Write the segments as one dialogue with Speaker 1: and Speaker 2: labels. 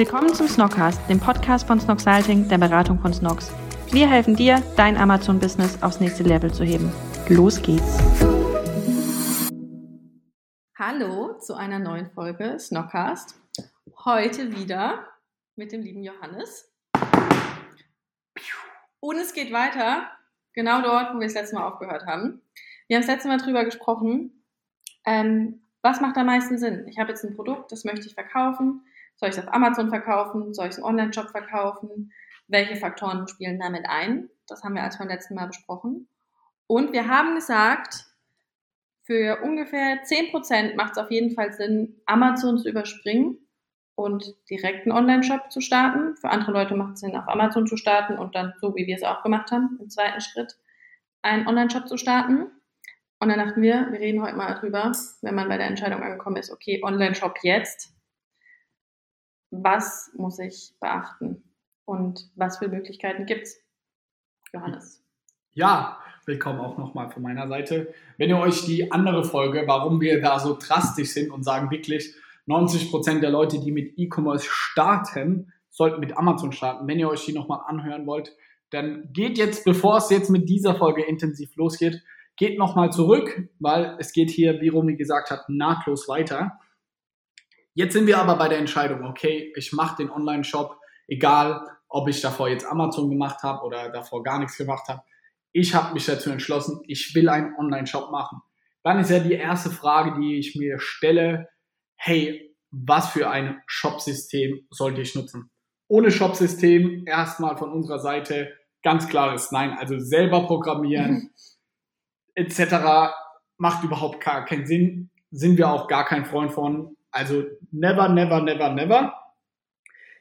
Speaker 1: Willkommen zum Snockcast, dem Podcast von Snocksalting, der Beratung von Snocks. Wir helfen dir, dein Amazon-Business aufs nächste Level zu heben. Los geht's! Hallo zu einer neuen Folge Snockcast. Heute wieder mit dem lieben Johannes. Und es geht weiter, genau dort, wo wir das letzte Mal aufgehört haben. Wir haben das letzte Mal drüber gesprochen, ähm, was macht am meisten Sinn? Ich habe jetzt ein Produkt, das möchte ich verkaufen. Soll ich es auf Amazon verkaufen? Soll ich es im Online-Shop verkaufen? Welche Faktoren spielen damit ein? Das haben wir als beim letzten Mal besprochen. Und wir haben gesagt, für ungefähr 10% macht es auf jeden Fall Sinn, Amazon zu überspringen und direkt einen Online-Shop zu starten. Für andere Leute macht es Sinn, auf Amazon zu starten und dann, so wie wir es auch gemacht haben, im zweiten Schritt einen Online-Shop zu starten. Und dann dachten wir, wir reden heute mal darüber, wenn man bei der Entscheidung angekommen ist, okay, Online-Shop jetzt, was muss ich beachten und was für Möglichkeiten gibt es? Johannes.
Speaker 2: Ja, willkommen auch nochmal von meiner Seite. Wenn ihr euch die andere Folge, warum wir da so drastisch sind und sagen wirklich, 90% der Leute, die mit E-Commerce starten, sollten mit Amazon starten. Wenn ihr euch die nochmal anhören wollt, dann geht jetzt, bevor es jetzt mit dieser Folge intensiv losgeht, geht nochmal zurück, weil es geht hier, wie Romy gesagt hat, nahtlos weiter. Jetzt sind wir aber bei der Entscheidung, okay, ich mache den Online-Shop, egal ob ich davor jetzt Amazon gemacht habe oder davor gar nichts gemacht habe. Ich habe mich dazu entschlossen, ich will einen Online-Shop machen. Dann ist ja die erste Frage, die ich mir stelle, hey, was für ein Shop-System sollte ich nutzen? Ohne Shop-System erstmal von unserer Seite ganz klares Nein. Also selber programmieren etc. macht überhaupt gar keinen Sinn. Sind wir auch gar kein Freund von. Also never, never, never, never.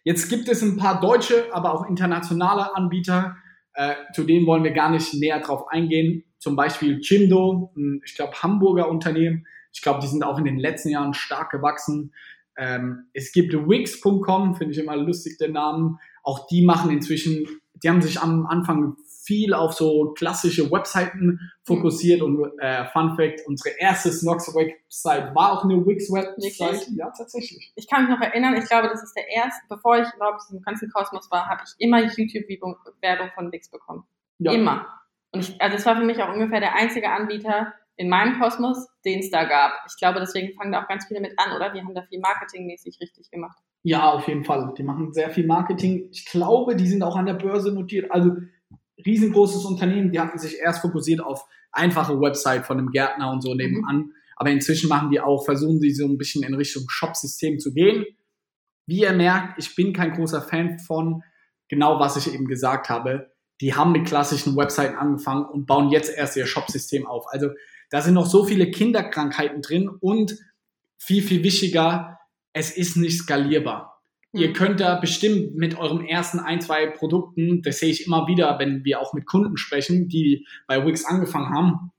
Speaker 2: Jetzt gibt es ein paar deutsche, aber auch internationale Anbieter. Äh, zu denen wollen wir gar nicht näher drauf eingehen. Zum Beispiel Jimdo, ich glaube, Hamburger Unternehmen. Ich glaube, die sind auch in den letzten Jahren stark gewachsen. Ähm, es gibt Wix.com, finde ich immer lustig, der Namen. Auch die machen inzwischen, die haben sich am Anfang viel auf so klassische Webseiten fokussiert und äh, Fun Fact, unsere erste Snox-Website war auch eine Wix-Website.
Speaker 1: Ja, tatsächlich. Ich kann mich noch erinnern, ich glaube, das ist der erste, bevor ich überhaupt im ganzen Kosmos war, habe ich immer YouTube-Werbung von Wix bekommen. Ja. Immer. Und ich, also es war für mich auch ungefähr der einzige Anbieter in meinem Kosmos, den es da gab. Ich glaube, deswegen fangen da auch ganz viele mit an, oder? Die haben da viel marketingmäßig richtig gemacht.
Speaker 2: Ja, auf jeden Fall. Die machen sehr viel Marketing. Ich glaube, die sind auch an der Börse notiert. Also riesengroßes Unternehmen, die hatten sich erst fokussiert auf einfache Website von einem Gärtner und so nebenan. Mhm. Aber inzwischen machen die auch, versuchen sie so ein bisschen in Richtung Shop-System zu gehen. Wie ihr merkt, ich bin kein großer Fan von genau was ich eben gesagt habe. Die haben mit klassischen Webseiten angefangen und bauen jetzt erst ihr Shop-System auf. Also da sind noch so viele Kinderkrankheiten drin und viel, viel wichtiger, es ist nicht skalierbar. Ihr mhm. könnt da bestimmt mit eurem ersten ein, zwei Produkten, das sehe ich immer wieder, wenn wir auch mit Kunden sprechen, die bei Wix angefangen haben,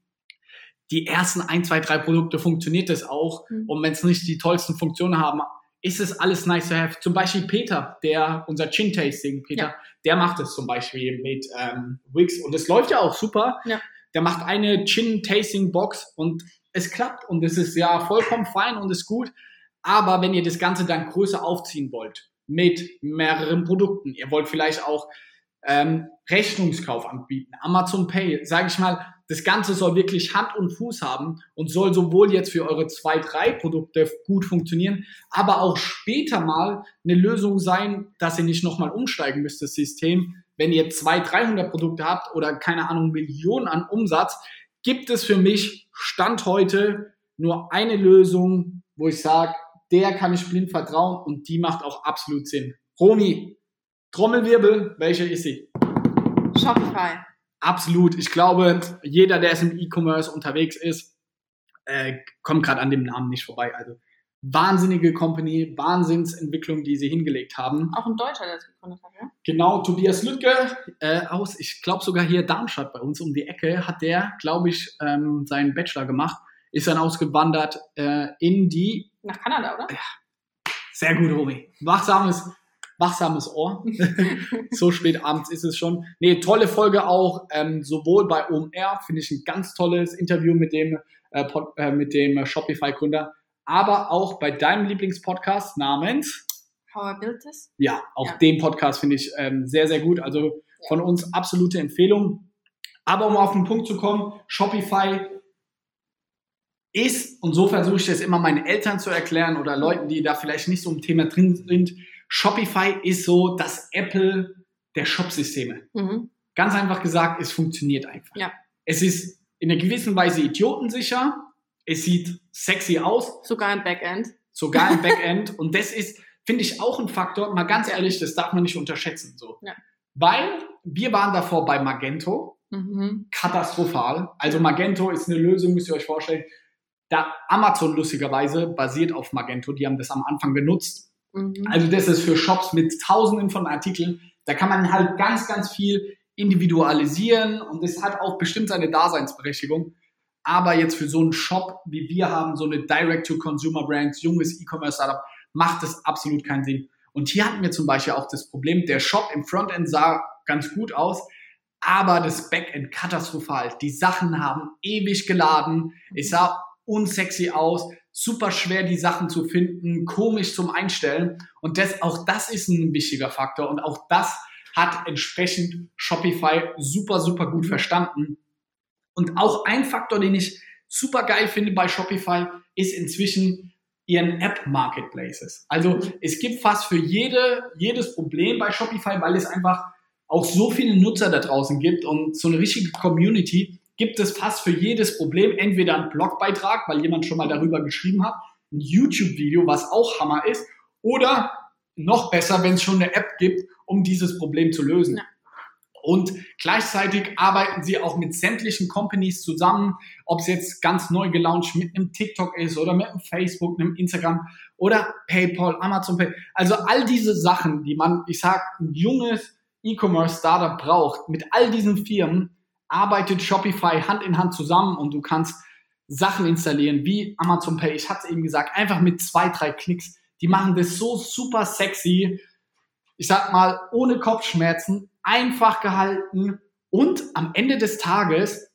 Speaker 2: die ersten ein, zwei, drei Produkte funktioniert das auch. Mhm. Und wenn es nicht die tollsten Funktionen haben, ist es alles nice to have. Zum Beispiel Peter, der, unser Chin-Tasting, Peter, ja. der macht es zum Beispiel mit ähm, Wix und es läuft ja auch super. Ja. Der macht eine Chin-Tasting-Box und es klappt und es ist ja vollkommen fein und ist gut. Aber wenn ihr das Ganze dann größer aufziehen wollt, mit mehreren Produkten, ihr wollt vielleicht auch ähm, Rechnungskauf anbieten, Amazon Pay, sage ich mal, das Ganze soll wirklich Hand und Fuß haben und soll sowohl jetzt für eure zwei, drei Produkte gut funktionieren, aber auch später mal eine Lösung sein, dass ihr nicht nochmal umsteigen müsst, das System. Wenn ihr zwei, 300 Produkte habt oder keine Ahnung, Millionen an Umsatz, gibt es für mich Stand heute nur eine Lösung, wo ich sage, der kann ich blind vertrauen und die macht auch absolut Sinn. Romy, Trommelwirbel, welche ist sie?
Speaker 1: Shopify.
Speaker 2: Absolut. Ich glaube, jeder, der es im E-Commerce unterwegs ist, äh, kommt gerade an dem Namen nicht vorbei. Also wahnsinnige Company, Wahnsinnsentwicklung, die sie hingelegt haben.
Speaker 1: Auch ein Deutscher, der es gegründet hat, ja?
Speaker 2: Genau, Tobias Lüttke äh, aus, ich glaube sogar hier Darmstadt bei uns um die Ecke, hat der, glaube ich, ähm, seinen Bachelor gemacht ist dann ausgewandert äh, in die.
Speaker 1: Nach Kanada, oder?
Speaker 2: Ja. Sehr gut, Romy. Wachsames, wachsames Ohr. so spät abends ist es schon. Nee, tolle Folge auch, ähm, sowohl bei OMR, finde ich ein ganz tolles Interview mit dem, äh, äh, mit dem Shopify-Gründer, aber auch bei deinem Lieblingspodcast namens
Speaker 1: How I Built This?
Speaker 2: Ja, auch
Speaker 1: Ja.
Speaker 2: den Podcast finde ich ähm, sehr, sehr gut. Also von uns absolute Empfehlung. Aber um auf den Punkt zu kommen, Shopify ist, und so versuche ich das immer meinen Eltern zu erklären oder Leuten, die da vielleicht nicht so im Thema drin sind, Shopify ist so das Apple der Shopsysteme.
Speaker 1: Mhm.
Speaker 2: Ganz einfach gesagt, es funktioniert einfach.
Speaker 1: Ja.
Speaker 2: Es ist in einer gewissen Weise idiotensicher. Es sieht sexy aus,
Speaker 1: Sogar im Backend.
Speaker 2: sogar im Backend. und das ist, finde ich, auch ein Faktor. Mal ganz ehrlich, das darf man nicht unterschätzen. So.
Speaker 1: Ja.
Speaker 2: Weil wir waren davor bei Magento.
Speaker 1: Mhm.
Speaker 2: Katastrophal. Also Magento ist eine Lösung, müsst ihr euch vorstellen. Da Amazon lustigerweise basiert auf Magento. Die haben das am Anfang genutzt.
Speaker 1: Mhm.
Speaker 2: Also das ist für Shops mit tausenden von Artikeln. Da kann man halt ganz, ganz viel individualisieren und das hat auch bestimmt seine Daseinsberechtigung. Aber jetzt für so einen Shop, wie wir haben, so eine Direct-to-Consumer-Brand, junges E-Commerce-Startup, macht das absolut keinen Sinn. Und hier hatten wir zum Beispiel auch das Problem, der Shop im Frontend sah ganz gut aus, aber das Backend katastrophal. Die Sachen haben ewig geladen, es sah unsexy aus, super schwer die Sachen zu finden, komisch zum Einstellen. Und das, auch das ist ein wichtiger Faktor und auch das hat entsprechend Shopify super, super gut verstanden. Und auch ein Faktor, den ich super geil finde bei Shopify, ist inzwischen ihren App-Marketplaces. Also es gibt fast für jede, jedes Problem bei Shopify, weil es einfach auch so viele Nutzer da draußen gibt und so eine richtige Community, gibt es fast für jedes Problem entweder einen Blogbeitrag, weil jemand schon mal darüber geschrieben hat, ein YouTube-Video, was auch Hammer ist, oder noch besser, wenn es schon eine App gibt, um dieses Problem zu lösen.
Speaker 1: Ja.
Speaker 2: Und gleichzeitig arbeiten sie auch mit sämtlichen Companies zusammen, ob es jetzt ganz neu gelauncht mit einem TikTok ist oder mit einem Facebook, einem Instagram oder PayPal, Amazon Pay. Also all diese Sachen, die man, ich sag, ein junges E-Commerce-Startup braucht, mit all diesen Firmen arbeitet Shopify Hand in Hand zusammen und du kannst Sachen installieren wie Amazon Pay. Ich hatte es eben gesagt, einfach mit zwei, drei Klicks. Die machen das so super sexy. Ich sag mal, ohne Kopfschmerzen, einfach gehalten und am Ende des Tages,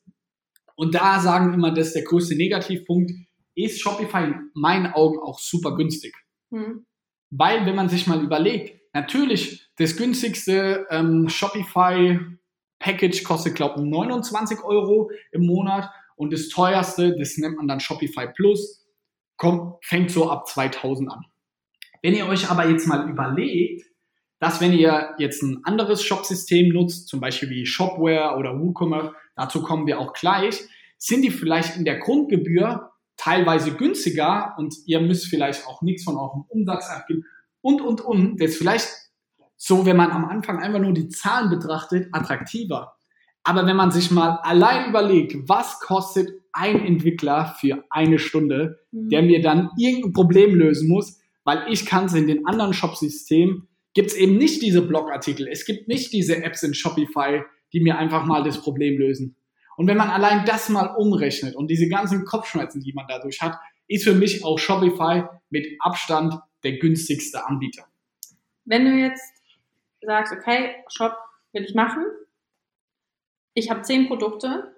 Speaker 2: und da sagen immer, das ist der größte Negativpunkt, ist Shopify in meinen Augen auch super günstig.
Speaker 1: Mhm.
Speaker 2: Weil, wenn man sich mal überlegt, natürlich das günstigste ähm, Shopify Package kostet, glaube ich, 29 Euro im Monat und das teuerste, das nennt man dann Shopify Plus, kommt, fängt so ab 2000 an. Wenn ihr euch aber jetzt mal überlegt, dass wenn ihr jetzt ein anderes Shopsystem nutzt, zum Beispiel wie Shopware oder WooCommerce, dazu kommen wir auch gleich, sind die vielleicht in der Grundgebühr teilweise günstiger und ihr müsst vielleicht auch nichts von eurem Umsatz abgeben und, und, und. Das vielleicht so, wenn man am Anfang einfach nur die Zahlen betrachtet, attraktiver. Aber wenn man sich mal allein überlegt, was kostet ein Entwickler für eine Stunde,
Speaker 1: Mhm.
Speaker 2: der mir dann irgendein Problem lösen muss, weil ich kann es in den anderen Shopsystemen, gibt es eben nicht diese Blogartikel, es gibt nicht diese Apps in Shopify, die mir einfach mal das Problem lösen. Und wenn man allein das mal umrechnet und diese ganzen Kopfschmerzen, die man dadurch hat, ist für mich auch Shopify mit Abstand der günstigste Anbieter.
Speaker 1: Wenn du jetzt sagst, okay, Shop will ich machen, ich habe zehn Produkte,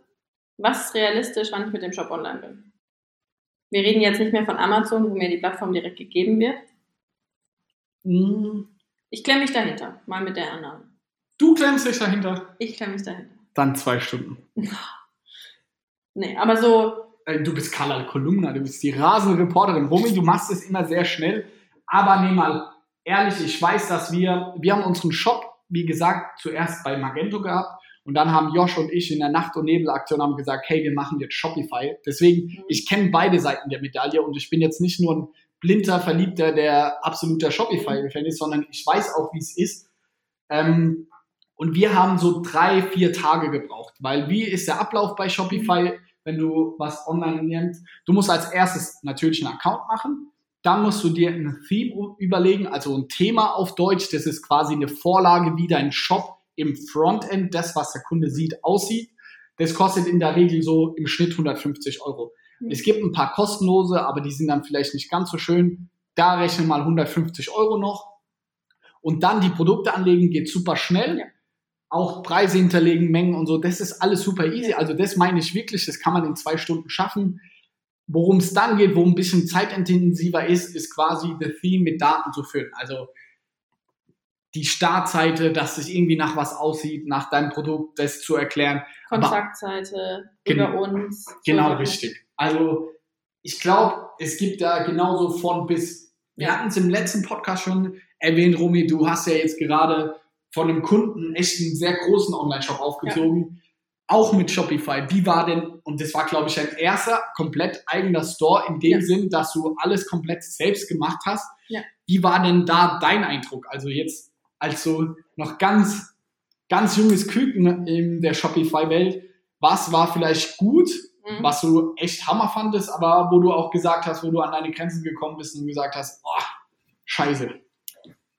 Speaker 1: was ist realistisch, wann ich mit dem Shop online bin? Wir reden jetzt nicht mehr von Amazon, wo mir die Plattform direkt gegeben wird.
Speaker 2: Mm,
Speaker 1: Ich klemme mich dahinter, mal mit der Annahme.
Speaker 2: Du klemmst dich dahinter.
Speaker 1: Ich klemme mich dahinter.
Speaker 2: Dann zwei Stunden.
Speaker 1: Nee, aber so,
Speaker 2: Äh, Du bist Carla Kolumna, du bist die rasende Reporterin. Romy, du machst es immer sehr schnell. Aber nee, mal ehrlich, ich weiß, dass wir, wir haben unseren Shop, wie gesagt, zuerst bei Magento gehabt. Und dann haben Josh und ich in der Nacht- und Nebelaktion haben gesagt, hey, wir machen jetzt Shopify. Deswegen, ich kenne beide Seiten der Medaille und ich bin jetzt nicht nur ein blinder Verliebter, der absoluter Shopify-Fan ist, sondern ich weiß auch, wie es ist. Ähm, und wir haben so drei, vier Tage gebraucht, weil wie ist der Ablauf bei Shopify, wenn du was online nimmst? Du musst als erstes natürlich einen Account machen, dann musst du dir ein Theme überlegen, also ein Thema auf Deutsch, das ist quasi eine Vorlage, wie dein Shop im Frontend, das, was der Kunde sieht, aussieht. Das kostet in der Regel so im Schnitt 150 Euro.
Speaker 1: Mhm.
Speaker 2: Es gibt ein paar kostenlose, aber die sind dann vielleicht nicht ganz so schön. Da rechnen mal 150 Euro noch. Und dann die Produkte anlegen, geht super schnell.
Speaker 1: Ja.
Speaker 2: Auch Preise hinterlegen, Mengen und so, das ist alles super easy. Also das meine ich wirklich, das kann man in zwei Stunden schaffen. Worum es dann geht, wo ein bisschen zeitintensiver ist, ist quasi the Theme mit Daten zu füllen. Also die Startseite, dass es irgendwie nach was aussieht, nach deinem Produkt, das zu erklären.
Speaker 1: Kontaktseite über uns.
Speaker 2: Genau, so richtig. Also ich glaube, es gibt da genauso von bis. Wir hatten es im letzten Podcast schon erwähnt, Romy, du hast ja jetzt gerade von einem Kunden echt einen sehr großen Online-Shop aufgezogen. Ja. Auch mit Shopify. Wie war denn, und das war, glaube ich, ein erster komplett eigener Store in dem ja. Sinn, dass du alles komplett selbst gemacht hast. Ja. Wie war denn da dein Eindruck? Also jetzt als so noch ganz, ganz junges Küken in der Shopify-Welt, was war vielleicht gut, mhm. was du echt Hammer fandest, aber wo du auch gesagt hast, wo du an deine Grenzen gekommen bist und gesagt hast, oh, scheiße.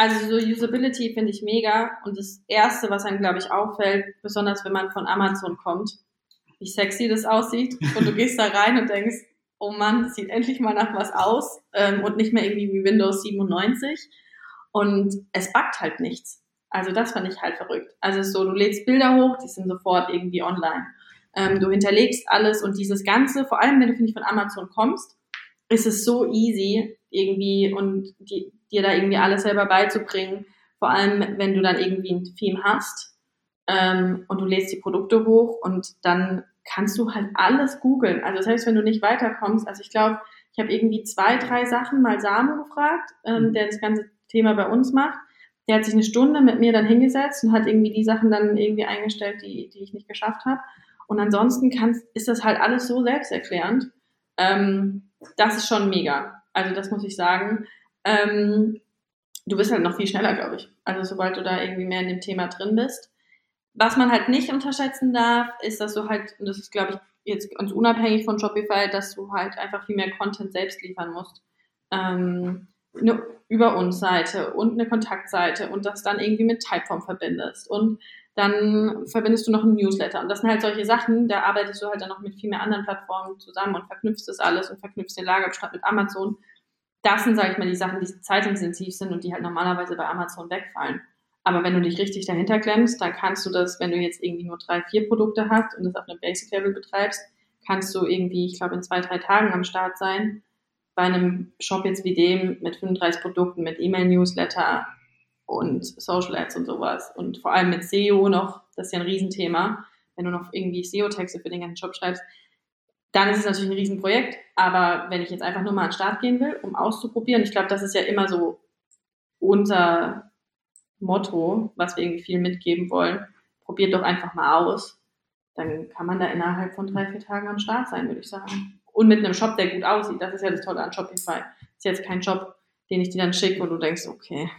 Speaker 1: Also so Usability finde ich mega und das Erste, was einem, glaube ich, auffällt, besonders wenn man von Amazon kommt, wie sexy das aussieht und du gehst da rein und denkst, oh Mann, das sieht endlich mal nach was aus ähm, und nicht mehr irgendwie wie Windows 97 und es backt halt nichts. Also das fand ich halt verrückt. Also so, du lädst Bilder hoch, die sind sofort irgendwie online. Ähm, du hinterlegst alles und dieses Ganze, vor allem wenn du, finde ich, von Amazon kommst, ist es so easy irgendwie und die, dir da irgendwie alles selber beizubringen. Vor allem, wenn du dann irgendwie ein Theme hast ähm, und du lädst die Produkte hoch und dann kannst du halt alles googeln. Also selbst wenn du nicht weiterkommst, also ich glaube, ich habe irgendwie zwei, drei Sachen mal Samu gefragt, ähm, mhm. der das ganze Thema bei uns macht. Der hat sich eine Stunde mit mir dann hingesetzt und hat irgendwie die Sachen dann irgendwie eingestellt, die, die ich nicht geschafft habe. Und ansonsten kannst, ist das halt alles so selbsterklärend. Ähm, das ist schon mega. Also das muss ich sagen. Ähm, du bist halt noch viel schneller, glaube ich. Also sobald du da irgendwie mehr in dem Thema drin bist. Was man halt nicht unterschätzen darf, ist, dass du halt, und das ist, glaube ich, jetzt ganz unabhängig von Shopify, dass du halt einfach viel mehr Content selbst liefern musst. Ähm, eine über uns Seite und eine Kontaktseite und das dann irgendwie mit Typeform verbindest und dann verbindest du noch einen Newsletter und das sind halt solche Sachen, da arbeitest du halt dann noch mit viel mehr anderen Plattformen zusammen und verknüpfst das alles und verknüpfst den Lagerbestand mit Amazon das sind, sage ich mal, die Sachen, die zeitintensiv sind und die halt normalerweise bei Amazon wegfallen. Aber wenn du dich richtig dahinter klemmst, dann kannst du das, wenn du jetzt irgendwie nur drei, vier Produkte hast und das auf einem Basic-Level betreibst, kannst du irgendwie, ich glaube, in zwei, drei Tagen am Start sein. Bei einem Shop jetzt wie dem mit 35 Produkten, mit E-Mail-Newsletter und Social Ads und sowas. Und vor allem mit SEO noch, das ist ja ein Riesenthema. Wenn du noch irgendwie SEO-Texte für den ganzen Shop schreibst, dann ist es natürlich ein Riesenprojekt. Aber wenn ich jetzt einfach nur mal an den Start gehen will, um auszuprobieren, ich glaube, das ist ja immer so unser Motto, was wir irgendwie viel mitgeben wollen. Probiert doch einfach mal aus. Dann kann man da innerhalb von drei, vier Tagen am Start sein, würde ich sagen. Und mit einem Shop, der gut aussieht. Das ist ja das Tolle an Shopify. Ist jetzt kein Shop, den ich dir dann schicke und du denkst, okay.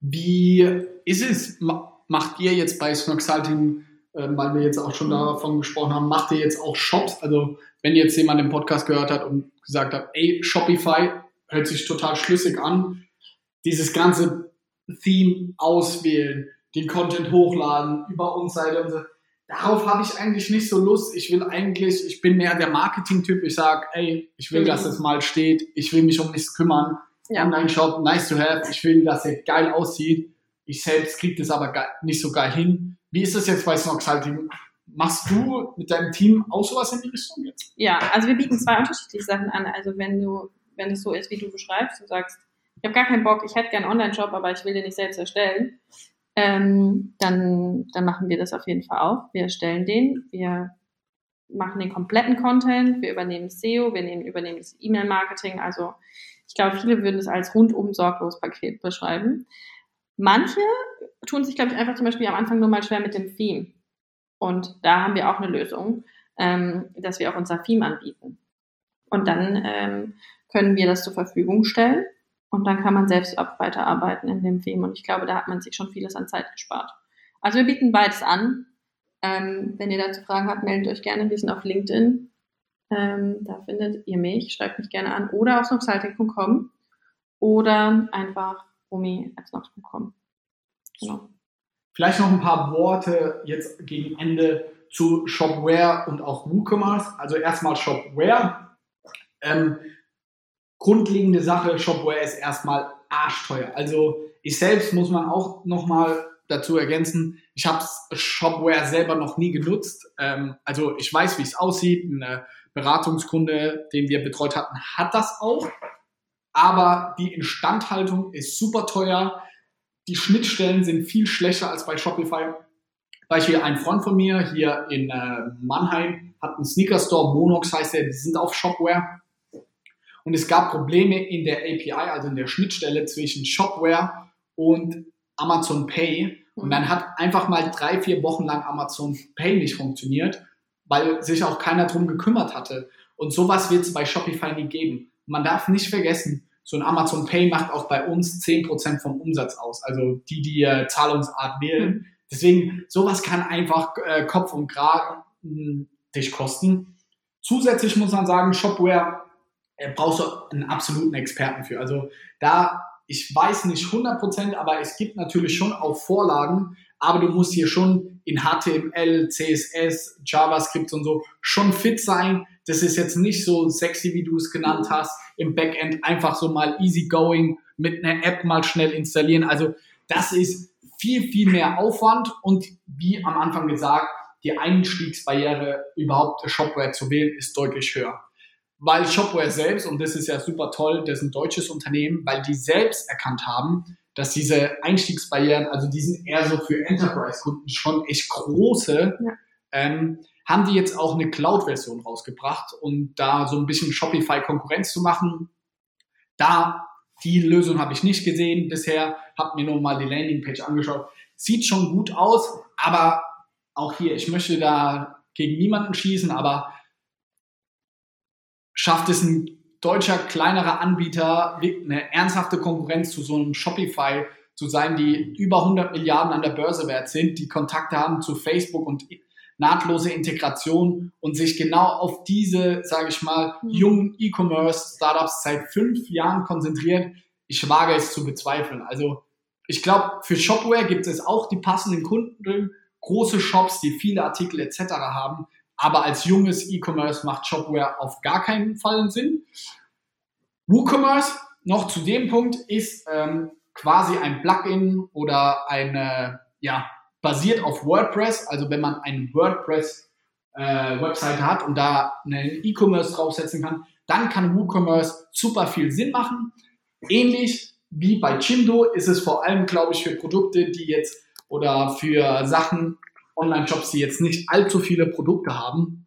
Speaker 2: Wie ist es? Macht ihr jetzt bei Snoxalting ähm, weil wir jetzt auch schon davon gesprochen haben, macht ihr jetzt auch Shops? Also wenn jetzt jemand den Podcast gehört hat und gesagt hat, ey, Shopify hört sich total schlüssig an, dieses ganze Theme auswählen, den Content hochladen, über uns Seite und so. Darauf habe ich eigentlich nicht so Lust. Ich will eigentlich, ich bin mehr der Marketing-Typ. Ich sage, ey, ich will, dass es mal steht. Ich will mich um nichts kümmern. Ja. Online-Shop, nice to have. Ich will, dass er geil aussieht. Ich selbst kriege das aber nicht so geil hin. Wie ist das jetzt bei Snoxalting? Machst du mit deinem Team auch sowas in die Richtung jetzt?
Speaker 1: Ja, also wir bieten zwei unterschiedliche Sachen an. Also wenn du, wenn es so ist, wie du beschreibst, du sagst, ich habe gar keinen Bock, ich hätte gerne einen Online-Shop, aber ich will den nicht selbst erstellen, ähm, dann, dann machen wir das auf jeden Fall auch. Wir erstellen den, wir machen den kompletten Content, wir übernehmen SEO, wir nehmen, übernehmen das E-Mail-Marketing. Also ich glaube, viele würden es als rundum sorglos Paket beschreiben. Manche tun sich, glaube ich, einfach zum Beispiel am Anfang nur mal schwer mit dem Theme. Und da haben wir auch eine Lösung, ähm, dass wir auch unser Theme anbieten. Und dann ähm, können wir das zur Verfügung stellen und dann kann man selbst auch weiterarbeiten in dem Theme. Und ich glaube, da hat man sich schon vieles an Zeit gespart. Also wir bieten beides an. Ähm, wenn ihr dazu Fragen habt, meldet euch gerne. Wir sind auf LinkedIn. Ähm, da findet ihr mich. Schreibt mich gerne an. Oder auf snoxaltic.com. Oder einfach romi.com.
Speaker 2: Genau. Vielleicht noch ein paar Worte jetzt gegen Ende zu Shopware und auch WooCommerce. Also erstmal Shopware. Ähm, grundlegende Sache, Shopware ist erstmal arschteuer. Also ich selbst muss man auch nochmal dazu ergänzen, ich habe Shopware selber noch nie genutzt. Ähm, also ich weiß, wie es aussieht. Ein Beratungskunde, den wir betreut hatten, hat das auch. aber die Instandhaltung ist super teuer. Die Schnittstellen sind viel schlechter als bei Shopify. Beispiel ein Freund von mir hier in äh, Mannheim hat einen Sneaker Store, Monox heißt der, die sind auf Shopware. Und es gab Probleme in der API, also in der Schnittstelle zwischen Shopware und Amazon Pay. Und dann hat einfach mal drei, vier Wochen lang Amazon Pay nicht funktioniert, weil sich auch keiner drum gekümmert hatte. Und sowas wird es bei Shopify nie geben. Man darf nicht vergessen, so ein Amazon Pay macht auch bei uns 10% vom Umsatz aus. Also die, die äh, Zahlungsart wählen. Mhm. Deswegen, sowas kann einfach äh, Kopf und Kragen hm, dich kosten. Zusätzlich muss man sagen, Shopware äh, brauchst du einen absoluten Experten für. Also da, ich weiß nicht 100%, aber es gibt natürlich schon auch Vorlagen, aber du musst hier schon in HTML, CSS, JavaScript und so schon fit sein. Das ist jetzt nicht so sexy, wie du es genannt hast, im Backend einfach so mal easy going mit einer App mal schnell installieren. Also das ist viel, viel mehr Aufwand und wie am Anfang gesagt, die Einstiegsbarriere überhaupt Shopware zu wählen ist deutlich höher. Weil Shopware selbst, und das ist ja super toll, das ist ein deutsches Unternehmen, weil die selbst erkannt haben, dass diese Einstiegsbarrieren, also die sind eher so für Enterprise-Kunden schon echt große, ja. ähm, haben die jetzt auch eine Cloud-Version rausgebracht und da so ein bisschen Shopify-Konkurrenz zu machen. Da die Lösung habe ich nicht gesehen bisher, habe mir nur mal die Landingpage angeschaut. Sieht schon gut aus, aber auch hier, ich möchte da gegen niemanden schießen, aber schafft es ein deutscher kleinerer Anbieter eine ernsthafte Konkurrenz zu so einem Shopify zu sein, die über 100 Milliarden an der Börse wert sind, die Kontakte haben zu Facebook und nahtlose Integration und sich genau auf diese, sage ich mal, mhm. jungen E-Commerce-Startups seit fünf Jahren konzentriert, ich wage es zu bezweifeln. Also ich glaube, für Shopware gibt es auch die passenden Kunden, große Shops, die viele Artikel etc. haben, aber als junges E-Commerce macht Shopware auf gar keinen Fall Sinn. WooCommerce, noch zu dem Punkt, ist ähm, quasi ein Plugin oder eine, ja, basiert auf WordPress. Also wenn man eine WordPress-Webseite äh, hat und da einen E-Commerce draufsetzen kann, dann kann WooCommerce super viel Sinn machen. Ähnlich wie bei Chindo ist es vor allem, glaube ich, für Produkte, die jetzt oder für Sachen, Online-Shops, die jetzt nicht allzu viele Produkte haben,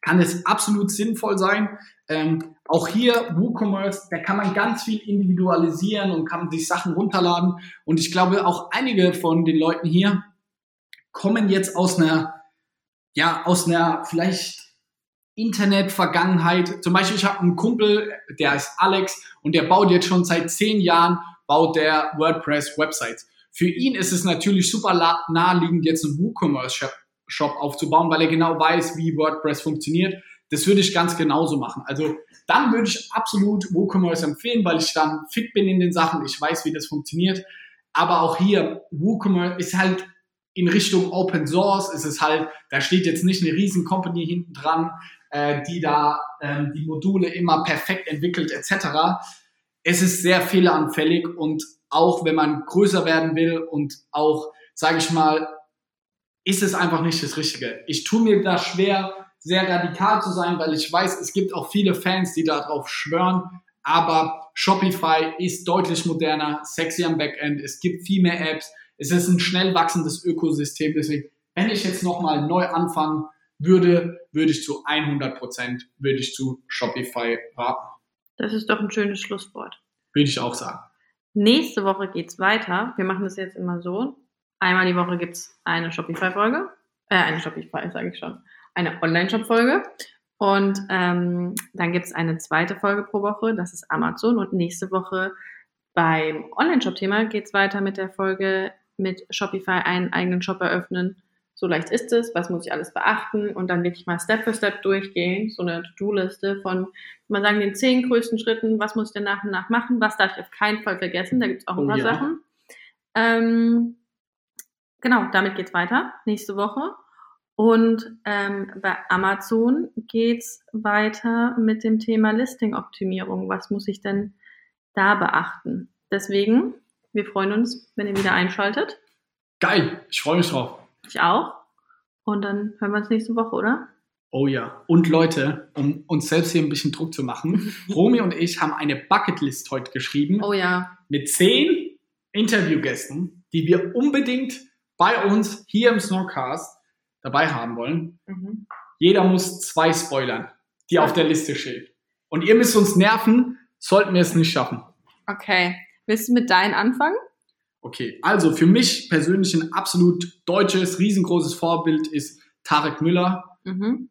Speaker 2: kann es absolut sinnvoll sein. Ähm, auch hier WooCommerce, da kann man ganz viel individualisieren und kann sich Sachen runterladen. Und ich glaube, auch einige von den Leuten hier kommen jetzt aus einer, ja, aus einer vielleicht Internet-Vergangenheit. Zum Beispiel, ich habe einen Kumpel, der heißt Alex und der baut jetzt schon seit zehn Jahren, baut der WordPress-Websites. Für ihn ist es natürlich super naheliegend, jetzt einen WooCommerce-Shop aufzubauen, weil er genau weiß, wie WordPress funktioniert. Das würde ich ganz genauso machen. Also dann würde ich absolut WooCommerce empfehlen, weil ich dann fit bin in den Sachen, ich weiß, wie das funktioniert. Aber auch hier, WooCommerce ist halt in Richtung Open Source, ist es halt, da steht jetzt nicht eine riesen Company hinten dran, äh, die da ähm, die Module immer perfekt entwickelt etc. Es ist sehr fehleranfällig und auch wenn man größer werden will und auch, sage ich mal, ist es einfach nicht das Richtige. Ich tue mir da schwer, sehr radikal zu sein, weil ich weiß, es gibt auch viele Fans, die darauf schwören, aber Shopify ist deutlich moderner, sexy am Backend, es gibt viel mehr Apps, es ist ein schnell wachsendes Ökosystem, deswegen, wenn ich jetzt nochmal neu anfangen würde, würde ich zu 100 Prozent, würde ich zu Shopify raten.
Speaker 1: Das ist doch ein schönes Schlusswort.
Speaker 2: Würde ich auch sagen.
Speaker 1: Nächste Woche geht's weiter. Wir machen das jetzt immer so. Einmal die Woche gibt's eine Shopify-Folge. Äh, eine Shopify, sage ich schon. Eine Online-Shop-Folge. Und ähm, dann gibt's eine zweite Folge pro Woche. Das ist Amazon. Und nächste Woche beim Online-Shop-Thema geht's weiter mit der Folge mit Shopify einen eigenen Shop eröffnen so leicht ist es, was muss ich alles beachten und dann wirklich mal Step für Step durchgehen, so eine To-Do-Liste von, mal sagen, den zehn größten Schritten, was muss ich denn nach und nach machen, was darf ich auf keinen Fall vergessen, da gibt es auch ein oh, ja. Sachen. Ähm, genau, damit geht's weiter, nächste Woche. Und ähm, bei Amazon geht's weiter mit dem Thema Listing-Optimierung. Was muss ich denn da beachten? Deswegen, wir freuen uns, wenn ihr wieder einschaltet.
Speaker 2: Geil, ich freue mich drauf.
Speaker 1: Ich auch. Und dann hören wir uns nächste Woche, oder?
Speaker 2: Oh ja. Und Leute, um uns selbst hier ein bisschen Druck zu machen, Romy und ich haben eine Bucketlist heute geschrieben
Speaker 1: Oh ja.
Speaker 2: mit zehn Interviewgästen, die wir unbedingt bei uns hier im Snorcast dabei haben wollen.
Speaker 1: Mhm.
Speaker 2: Jeder muss zwei spoilern, die auf der Liste stehen. Und ihr müsst uns nerven, sollten wir es nicht schaffen.
Speaker 1: Okay. Willst du mit deinen anfangen?
Speaker 2: Okay, also für mich persönlich ein absolut deutsches, riesengroßes Vorbild ist Tarek Müller,
Speaker 1: Mhm.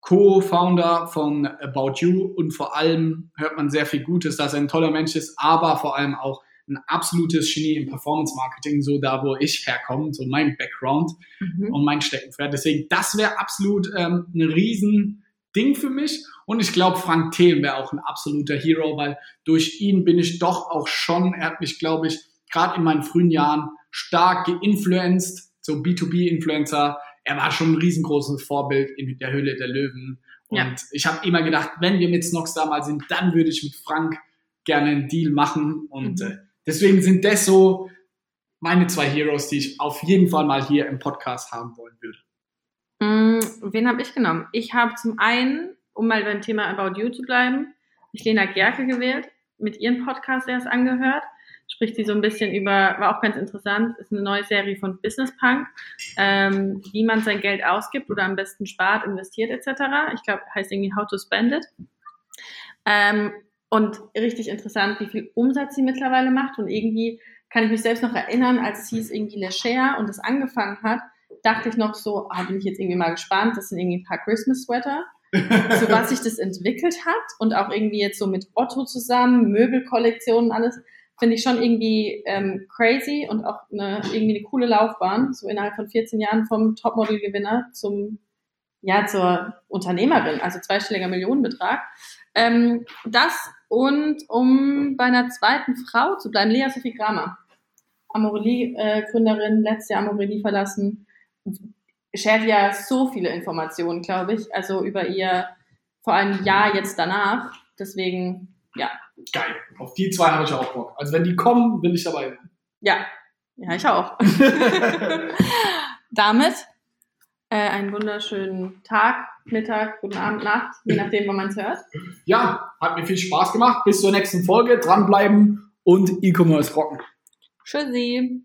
Speaker 2: Co-Founder von About You und vor allem hört man sehr viel Gutes, dass er ein toller Mensch ist, aber vor allem auch ein absolutes Genie im Performance Marketing, so da, wo ich herkomme, so mein Background
Speaker 1: Mhm.
Speaker 2: und mein Steckenpferd. Deswegen, das wäre absolut ähm, ein riesen Ding für mich. Und ich glaube, Frank Thelen wäre auch ein absoluter Hero, weil durch ihn bin ich doch auch schon, er hat mich, glaube ich, gerade in meinen frühen Jahren stark geinfluenced, so B2B-Influencer. Er war schon ein riesengroßes Vorbild in der Höhle der Löwen. Und
Speaker 1: Ja.
Speaker 2: ich habe immer gedacht, wenn wir mit Snox da mal sind, dann würde ich mit Frank gerne einen Deal machen. Und
Speaker 1: Mhm.
Speaker 2: äh, deswegen sind das so meine zwei Heroes, die ich auf jeden Fall mal hier im Podcast haben wollen würde.
Speaker 1: Mm, Wen habe ich genommen? Ich habe zum einen, um mal beim Thema About You zu bleiben, ich Lena Gerke gewählt, mit ihrem Podcast erst angehört. Spricht sie so ein bisschen über, war auch ganz interessant, ist eine neue Serie von Business Punk, ähm, wie man sein Geld ausgibt oder am besten spart, investiert etc. Ich glaube, heißt irgendwie How to Spend It. Ähm, und richtig interessant, wie viel Umsatz sie mittlerweile macht. Und irgendwie kann ich mich selbst noch erinnern, als es hieß irgendwie Le Share und es angefangen hat, dachte ich noch so, ah, bin ich jetzt irgendwie mal gespannt, das sind irgendwie ein paar Christmas-Sweater, so was sich das entwickelt hat und auch irgendwie jetzt so mit Otto zusammen, Möbelkollektionen, alles, finde ich schon irgendwie ähm, crazy und auch eine, irgendwie eine coole Laufbahn, so innerhalb von 14 Jahren vom Topmodel-Gewinner zum, ja, zur Unternehmerin, also zweistelliger Millionenbetrag. Ähm, das und um bei einer zweiten Frau zu bleiben, Lea Sophie Kramer. Amorelie-Gründerin, letztes Jahr Amorelie verlassen, shared ja so viele Informationen, glaube ich, also über ihr vor allem Jahr jetzt danach. Deswegen, ja,
Speaker 2: Geil. Auf die zwei habe ich auch Bock. Also wenn die kommen, will ich dabei sein.
Speaker 1: ja, ja, ich auch. Damit äh, einen wunderschönen Tag, Mittag, guten Abend, Nacht, je nachdem, wann man es hört.
Speaker 2: ja, hat mir viel Spaß gemacht. Bis zur nächsten Folge. Dranbleiben und E-Commerce rocken.
Speaker 1: Tschüssi.